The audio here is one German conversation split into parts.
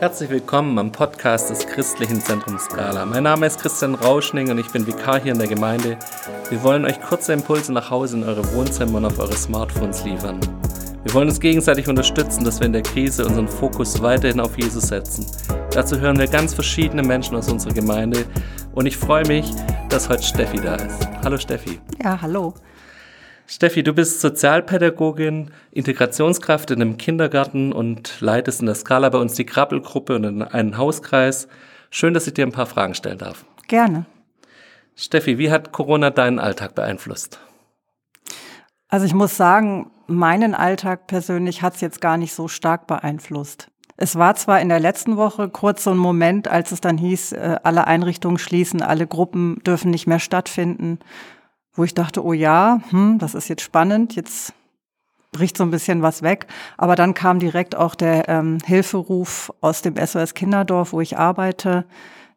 Herzlich willkommen am Podcast des Christlichen Zentrums Skala. Mein Name ist Christian Rauschning und ich bin Vikar hier in der Gemeinde. Wir wollen euch kurze Impulse nach Hause in eure Wohnzimmer und auf eure Smartphones liefern. Wir wollen uns gegenseitig unterstützen, dass wir in der Krise unseren Fokus weiterhin auf Jesus setzen. Dazu hören wir ganz verschiedene Menschen aus unserer Gemeinde und ich freue mich, dass heute Steffi da ist. Hallo Steffi. Ja, hallo. Steffi, du bist Sozialpädagogin, Integrationskraft in einem Kindergarten und leitest in der Skala bei uns die Krabbelgruppe und einen Hauskreis. Schön, dass ich dir ein paar Fragen stellen darf. Gerne. Steffi, wie hat Corona deinen Alltag beeinflusst? Also ich muss sagen, meinen Alltag persönlich hat es jetzt gar nicht so stark beeinflusst. Es war zwar in der letzten Woche kurz so ein Moment, als es dann hieß, äh, alle Einrichtungen schließen, alle Gruppen dürfen nicht mehr stattfinden wo ich dachte, oh ja, hm, das ist jetzt spannend, jetzt bricht so ein bisschen was weg. Aber dann kam direkt auch der ähm, Hilferuf aus dem SOS Kinderdorf, wo ich arbeite,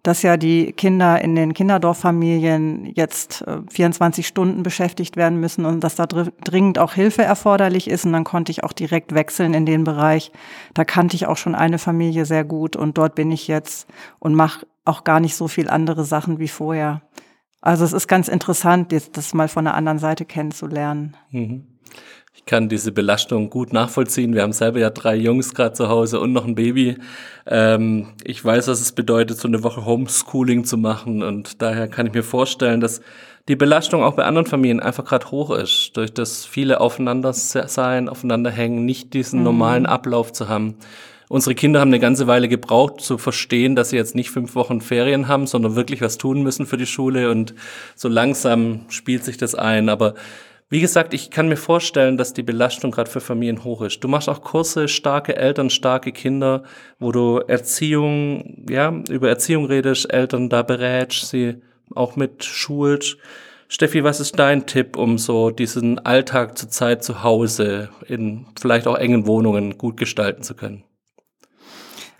dass ja die Kinder in den Kinderdorffamilien jetzt äh, 24 Stunden beschäftigt werden müssen und dass da dringend auch Hilfe erforderlich ist. Und dann konnte ich auch direkt wechseln in den Bereich. Da kannte ich auch schon eine Familie sehr gut und dort bin ich jetzt und mache auch gar nicht so viel andere Sachen wie vorher. Also es ist ganz interessant, jetzt das mal von der anderen Seite kennenzulernen. Mhm. Ich kann diese Belastung gut nachvollziehen. Wir haben selber ja drei Jungs gerade zu Hause und noch ein Baby. Ähm, ich weiß, was es bedeutet, so eine Woche Homeschooling zu machen. Und daher kann ich mir vorstellen, dass die Belastung auch bei anderen Familien einfach gerade hoch ist, durch das viele aufeinander sein, aufeinander hängen, nicht diesen mhm. normalen Ablauf zu haben. Unsere Kinder haben eine ganze Weile gebraucht zu verstehen, dass sie jetzt nicht fünf Wochen Ferien haben, sondern wirklich was tun müssen für die Schule und so langsam spielt sich das ein. Aber wie gesagt, ich kann mir vorstellen, dass die Belastung gerade für Familien hoch ist. Du machst auch Kurse, starke Eltern, starke Kinder, wo du Erziehung, ja, über Erziehung redest, Eltern da berätst, sie auch mit schulst. Steffi, was ist dein Tipp, um so diesen Alltag zur Zeit zu Hause in vielleicht auch engen Wohnungen gut gestalten zu können?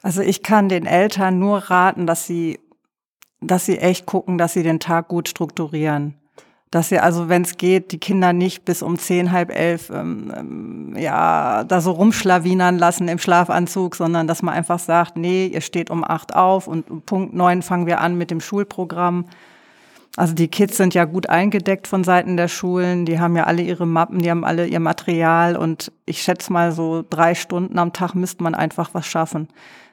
Also ich kann den Eltern nur raten, dass sie, dass sie echt gucken, dass sie den Tag gut strukturieren. Dass sie also, wenn es geht, die Kinder nicht bis um zehn, halb elf, ähm, ähm, ja, da so rumschlawinern lassen im Schlafanzug, sondern dass man einfach sagt, nee, ihr steht um acht auf und um Punkt neun fangen wir an mit dem Schulprogramm. Also die Kids sind ja gut eingedeckt von Seiten der Schulen, die haben ja alle ihre Mappen, die haben alle ihr Material und ich schätze mal so drei Stunden am Tag müsste man einfach was schaffen.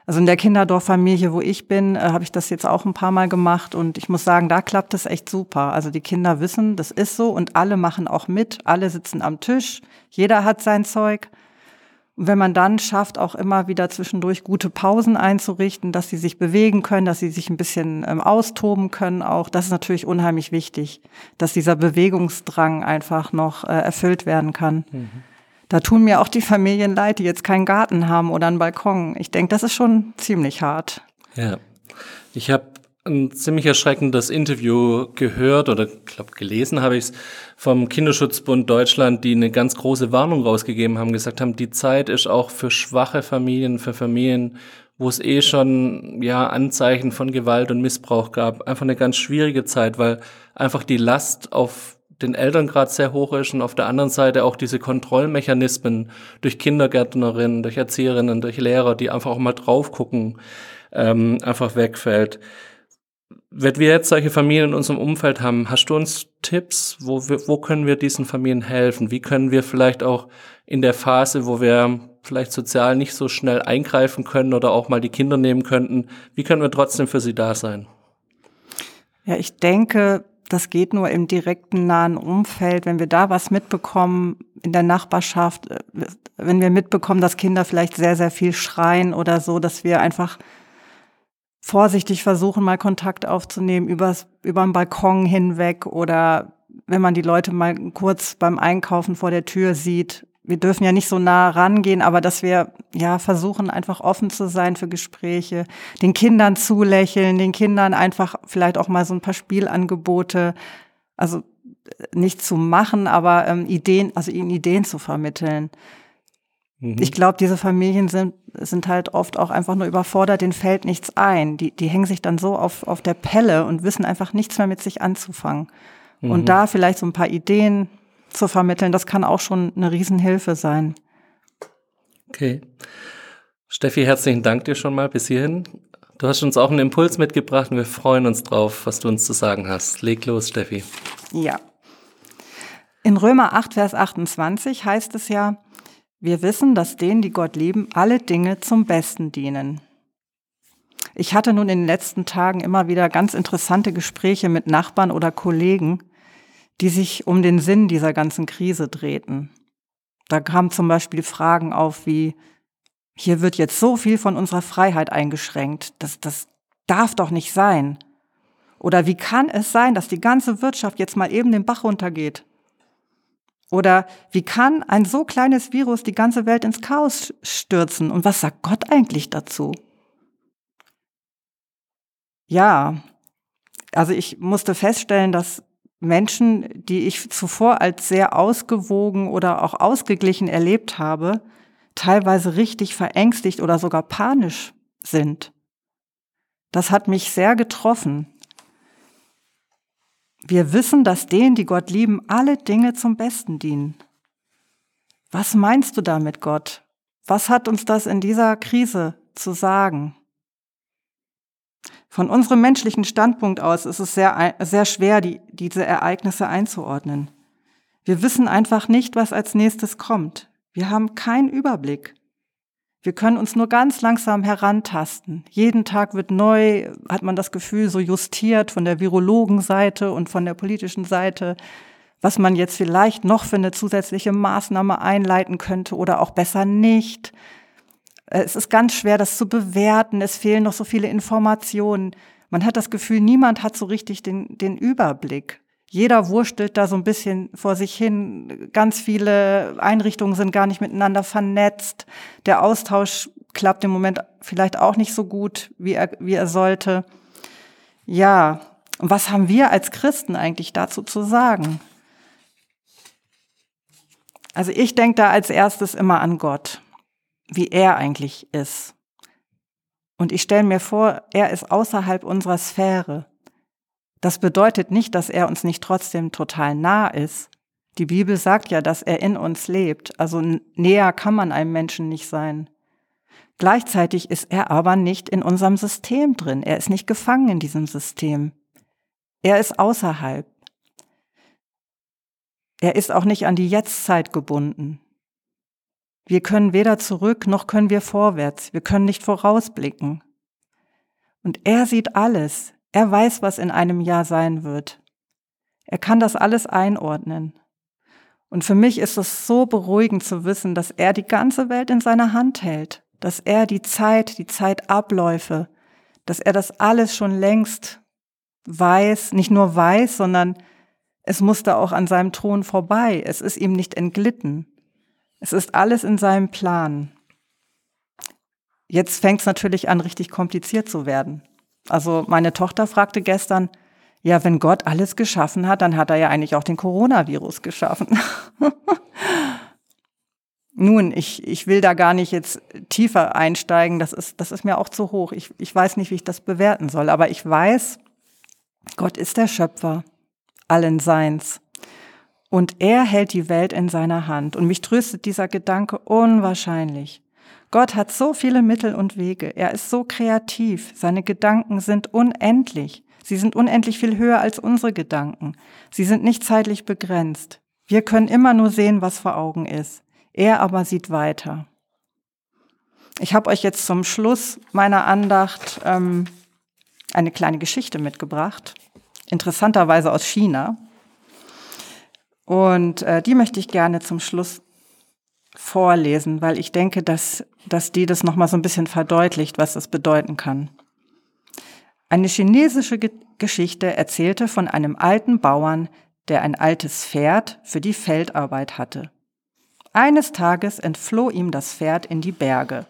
Also in der Kinderdorffamilie, wo ich bin, äh, habe ich das jetzt auch ein paar Mal gemacht und ich muss sagen, da klappt es echt super. Also die Kinder wissen, das ist so und alle machen auch mit, alle sitzen am Tisch, jeder hat sein Zeug. Und wenn man dann schafft, auch immer wieder zwischendurch gute Pausen einzurichten, dass sie sich bewegen können, dass sie sich ein bisschen ähm, austoben können auch, das ist natürlich unheimlich wichtig, dass dieser Bewegungsdrang einfach noch äh, erfüllt werden kann. Mhm. Da tun mir auch die Familien leid, die jetzt keinen Garten haben oder einen Balkon. Ich denke, das ist schon ziemlich hart. Ja, ich habe ein ziemlich erschreckendes Interview gehört oder glaube gelesen habe ich es vom Kinderschutzbund Deutschland, die eine ganz große Warnung rausgegeben haben, gesagt haben, die Zeit ist auch für schwache Familien, für Familien, wo es eh schon ja Anzeichen von Gewalt und Missbrauch gab, einfach eine ganz schwierige Zeit, weil einfach die Last auf den Eltern gerade sehr hoch ist und auf der anderen Seite auch diese Kontrollmechanismen durch Kindergärtnerinnen, durch Erzieherinnen, durch Lehrer, die einfach auch mal drauf gucken, ähm, einfach wegfällt. Wenn wir jetzt solche Familien in unserem Umfeld haben, hast du uns Tipps, wo, wir, wo können wir diesen Familien helfen? Wie können wir vielleicht auch in der Phase, wo wir vielleicht sozial nicht so schnell eingreifen können oder auch mal die Kinder nehmen könnten, wie können wir trotzdem für sie da sein? Ja, ich denke, das geht nur im direkten nahen Umfeld, wenn wir da was mitbekommen in der Nachbarschaft, äh, wenn wir mitbekommen, dass Kinder vielleicht sehr, sehr viel schreien oder so, dass wir einfach vorsichtig versuchen, mal Kontakt aufzunehmen übers, über den Balkon hinweg oder wenn man die Leute mal kurz beim Einkaufen vor der Tür sieht, wir dürfen ja nicht so nah rangehen, aber dass wir ja versuchen, einfach offen zu sein für Gespräche, den Kindern zulächeln, den Kindern einfach vielleicht auch mal so ein paar Spielangebote, also nicht zu machen, aber ähm, Ideen, also ihnen Ideen zu vermitteln. Mhm. Ich glaube, diese Familien sind, sind halt oft auch einfach nur überfordert, denen fällt nichts ein. Die, die hängen sich dann so auf, auf der Pelle und wissen einfach nichts mehr mit sich anzufangen. Mhm. Und da vielleicht so ein paar Ideen zu vermitteln, das kann auch schon eine Riesenhilfe sein. Okay. Steffi, herzlichen Dank dir schon mal bis hierhin. Du hast uns auch einen Impuls mitgebracht und wir freuen uns drauf, was du uns zu sagen hast. Leg los, Steffi. Ja. In Römer 8, Vers 28 heißt es ja, wir wissen, dass denen, die Gott lieben, alle Dinge zum Besten dienen. Ich hatte nun in den letzten Tagen immer wieder ganz interessante Gespräche mit Nachbarn oder Kollegen, die sich um den Sinn dieser ganzen Krise drehten. Da kamen zum Beispiel Fragen auf wie, hier wird jetzt so viel von unserer Freiheit eingeschränkt, das, das darf doch nicht sein. Oder wie kann es sein, dass die ganze Wirtschaft jetzt mal eben den Bach runtergeht? Oder wie kann ein so kleines Virus die ganze Welt ins Chaos stürzen? Und was sagt Gott eigentlich dazu? Ja, also ich musste feststellen, dass Menschen, die ich zuvor als sehr ausgewogen oder auch ausgeglichen erlebt habe, teilweise richtig verängstigt oder sogar panisch sind. Das hat mich sehr getroffen. Wir wissen, dass denen, die Gott lieben, alle Dinge zum Besten dienen. Was meinst du damit, Gott? Was hat uns das in dieser Krise zu sagen? Von unserem menschlichen Standpunkt aus ist es sehr, sehr schwer, die, diese Ereignisse einzuordnen. Wir wissen einfach nicht, was als nächstes kommt. Wir haben keinen Überblick. Wir können uns nur ganz langsam herantasten. Jeden Tag wird neu, hat man das Gefühl, so justiert von der Virologenseite und von der politischen Seite, was man jetzt vielleicht noch für eine zusätzliche Maßnahme einleiten könnte oder auch besser nicht. Es ist ganz schwer, das zu bewerten. Es fehlen noch so viele Informationen. Man hat das Gefühl, niemand hat so richtig den, den Überblick. Jeder wurstelt da so ein bisschen vor sich hin. Ganz viele Einrichtungen sind gar nicht miteinander vernetzt. Der Austausch klappt im Moment vielleicht auch nicht so gut, wie er, wie er sollte. Ja, und was haben wir als Christen eigentlich dazu zu sagen? Also ich denke da als erstes immer an Gott, wie er eigentlich ist. Und ich stelle mir vor, er ist außerhalb unserer Sphäre. Das bedeutet nicht, dass er uns nicht trotzdem total nah ist. Die Bibel sagt ja, dass er in uns lebt, also näher kann man einem Menschen nicht sein. Gleichzeitig ist er aber nicht in unserem System drin, er ist nicht gefangen in diesem System. Er ist außerhalb. Er ist auch nicht an die Jetztzeit gebunden. Wir können weder zurück noch können wir vorwärts, wir können nicht vorausblicken. Und er sieht alles, er weiß, was in einem Jahr sein wird. Er kann das alles einordnen. Und für mich ist es so beruhigend zu wissen, dass er die ganze Welt in seiner Hand hält, dass er die Zeit, die Zeitabläufe, dass er das alles schon längst weiß, nicht nur weiß, sondern es musste auch an seinem Thron vorbei. Es ist ihm nicht entglitten. Es ist alles in seinem Plan. Jetzt fängt es natürlich an, richtig kompliziert zu werden. Also meine Tochter fragte gestern, ja, wenn Gott alles geschaffen hat, dann hat er ja eigentlich auch den Coronavirus geschaffen. Nun, ich, ich will da gar nicht jetzt tiefer einsteigen, das ist, das ist mir auch zu hoch. Ich, ich weiß nicht, wie ich das bewerten soll, aber ich weiß, Gott ist der Schöpfer allen Seins. Und er hält die Welt in seiner Hand. Und mich tröstet dieser Gedanke unwahrscheinlich. Gott hat so viele Mittel und Wege. Er ist so kreativ. Seine Gedanken sind unendlich. Sie sind unendlich viel höher als unsere Gedanken. Sie sind nicht zeitlich begrenzt. Wir können immer nur sehen, was vor Augen ist. Er aber sieht weiter. Ich habe euch jetzt zum Schluss meiner Andacht ähm, eine kleine Geschichte mitgebracht, interessanterweise aus China. Und äh, die möchte ich gerne zum Schluss vorlesen, weil ich denke, dass, dass die das nochmal so ein bisschen verdeutlicht, was das bedeuten kann. Eine chinesische Ge Geschichte erzählte von einem alten Bauern, der ein altes Pferd für die Feldarbeit hatte. Eines Tages entfloh ihm das Pferd in die Berge.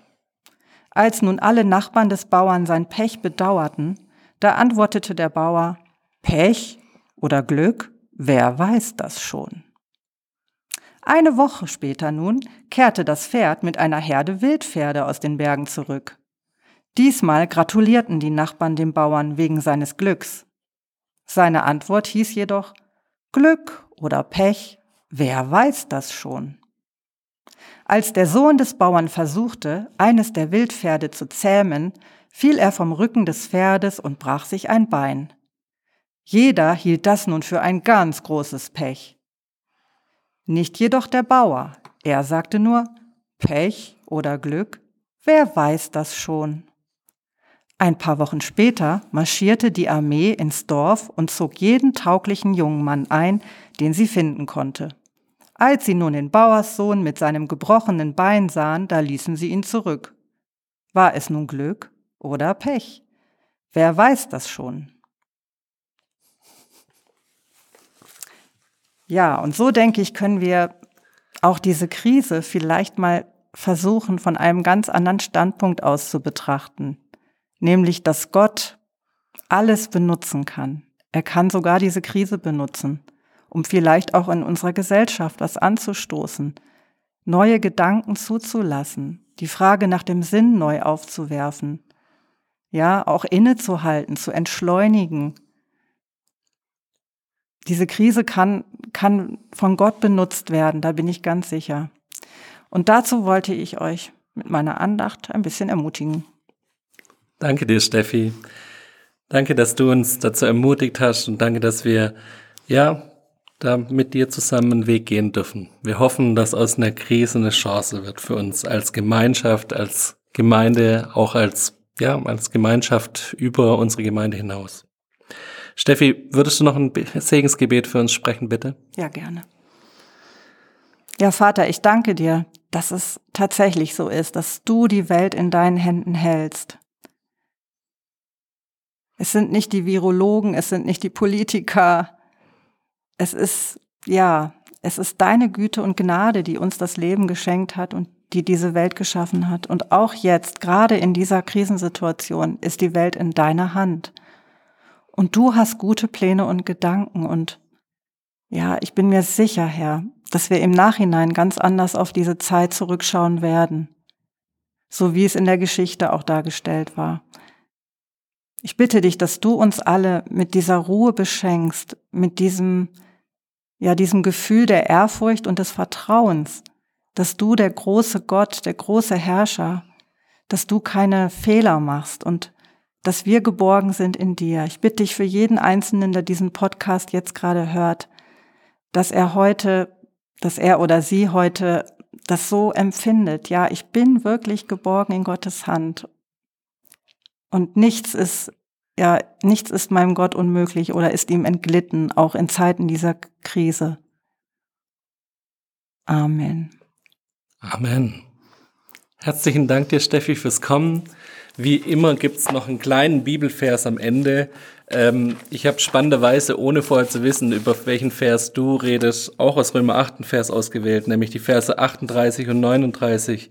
Als nun alle Nachbarn des Bauern sein Pech bedauerten, da antwortete der Bauer, Pech oder Glück, wer weiß das schon. Eine Woche später nun kehrte das Pferd mit einer Herde Wildpferde aus den Bergen zurück. Diesmal gratulierten die Nachbarn dem Bauern wegen seines Glücks. Seine Antwort hieß jedoch Glück oder Pech, wer weiß das schon? Als der Sohn des Bauern versuchte, eines der Wildpferde zu zähmen, fiel er vom Rücken des Pferdes und brach sich ein Bein. Jeder hielt das nun für ein ganz großes Pech. Nicht jedoch der Bauer, er sagte nur Pech oder Glück, wer weiß das schon. Ein paar Wochen später marschierte die Armee ins Dorf und zog jeden tauglichen jungen Mann ein, den sie finden konnte. Als sie nun den Bauerssohn mit seinem gebrochenen Bein sahen, da ließen sie ihn zurück. War es nun Glück oder Pech? Wer weiß das schon? Ja, und so denke ich, können wir auch diese Krise vielleicht mal versuchen, von einem ganz anderen Standpunkt aus zu betrachten. Nämlich, dass Gott alles benutzen kann. Er kann sogar diese Krise benutzen um vielleicht auch in unserer Gesellschaft was anzustoßen, neue Gedanken zuzulassen, die Frage nach dem Sinn neu aufzuwerfen, ja, auch innezuhalten, zu entschleunigen. Diese Krise kann, kann von Gott benutzt werden, da bin ich ganz sicher. Und dazu wollte ich euch mit meiner Andacht ein bisschen ermutigen. Danke dir, Steffi. Danke, dass du uns dazu ermutigt hast und danke, dass wir ja da mit dir zusammen einen Weg gehen dürfen. Wir hoffen, dass aus einer Krise eine Chance wird für uns als Gemeinschaft, als Gemeinde, auch als, ja, als Gemeinschaft über unsere Gemeinde hinaus. Steffi, würdest du noch ein Segensgebet für uns sprechen, bitte? Ja, gerne. Ja, Vater, ich danke dir, dass es tatsächlich so ist, dass du die Welt in deinen Händen hältst. Es sind nicht die Virologen, es sind nicht die Politiker, es ist, ja, es ist deine Güte und Gnade, die uns das Leben geschenkt hat und die diese Welt geschaffen hat. Und auch jetzt, gerade in dieser Krisensituation, ist die Welt in deiner Hand. Und du hast gute Pläne und Gedanken. Und ja, ich bin mir sicher, Herr, dass wir im Nachhinein ganz anders auf diese Zeit zurückschauen werden. So wie es in der Geschichte auch dargestellt war. Ich bitte dich, dass du uns alle mit dieser Ruhe beschenkst, mit diesem ja, diesem Gefühl der Ehrfurcht und des Vertrauens, dass du der große Gott, der große Herrscher, dass du keine Fehler machst und dass wir geborgen sind in dir. Ich bitte dich für jeden Einzelnen, der diesen Podcast jetzt gerade hört, dass er heute, dass er oder sie heute das so empfindet. Ja, ich bin wirklich geborgen in Gottes Hand. Und nichts ist ja, nichts ist meinem Gott unmöglich oder ist ihm entglitten, auch in Zeiten dieser Krise. Amen. Amen. Herzlichen Dank dir, Steffi, fürs Kommen. Wie immer gibt's noch einen kleinen Bibelvers am Ende. Ähm, ich habe spannenderweise, ohne vorher zu wissen, über welchen Vers du redest, auch aus Römer 8 Vers ausgewählt, nämlich die Verse 38 und 39.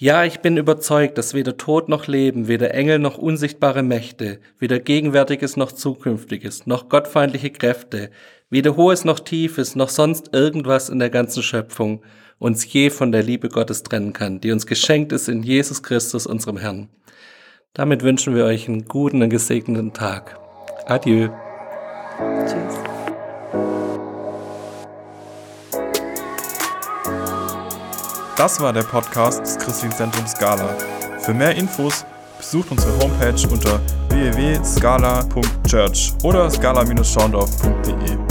Ja, ich bin überzeugt, dass weder Tod noch Leben, weder Engel noch unsichtbare Mächte, weder Gegenwärtiges noch Zukünftiges, noch gottfeindliche Kräfte, weder Hohes noch Tiefes, noch sonst irgendwas in der ganzen Schöpfung uns je von der Liebe Gottes trennen kann, die uns geschenkt ist in Jesus Christus, unserem Herrn. Damit wünschen wir euch einen guten und gesegneten Tag. Adieu. Tschüss. Das war der Podcast des Christlichen Zentrums Scala. Für mehr Infos besucht unsere Homepage unter www.scala.church oder scala-schaundorf.de.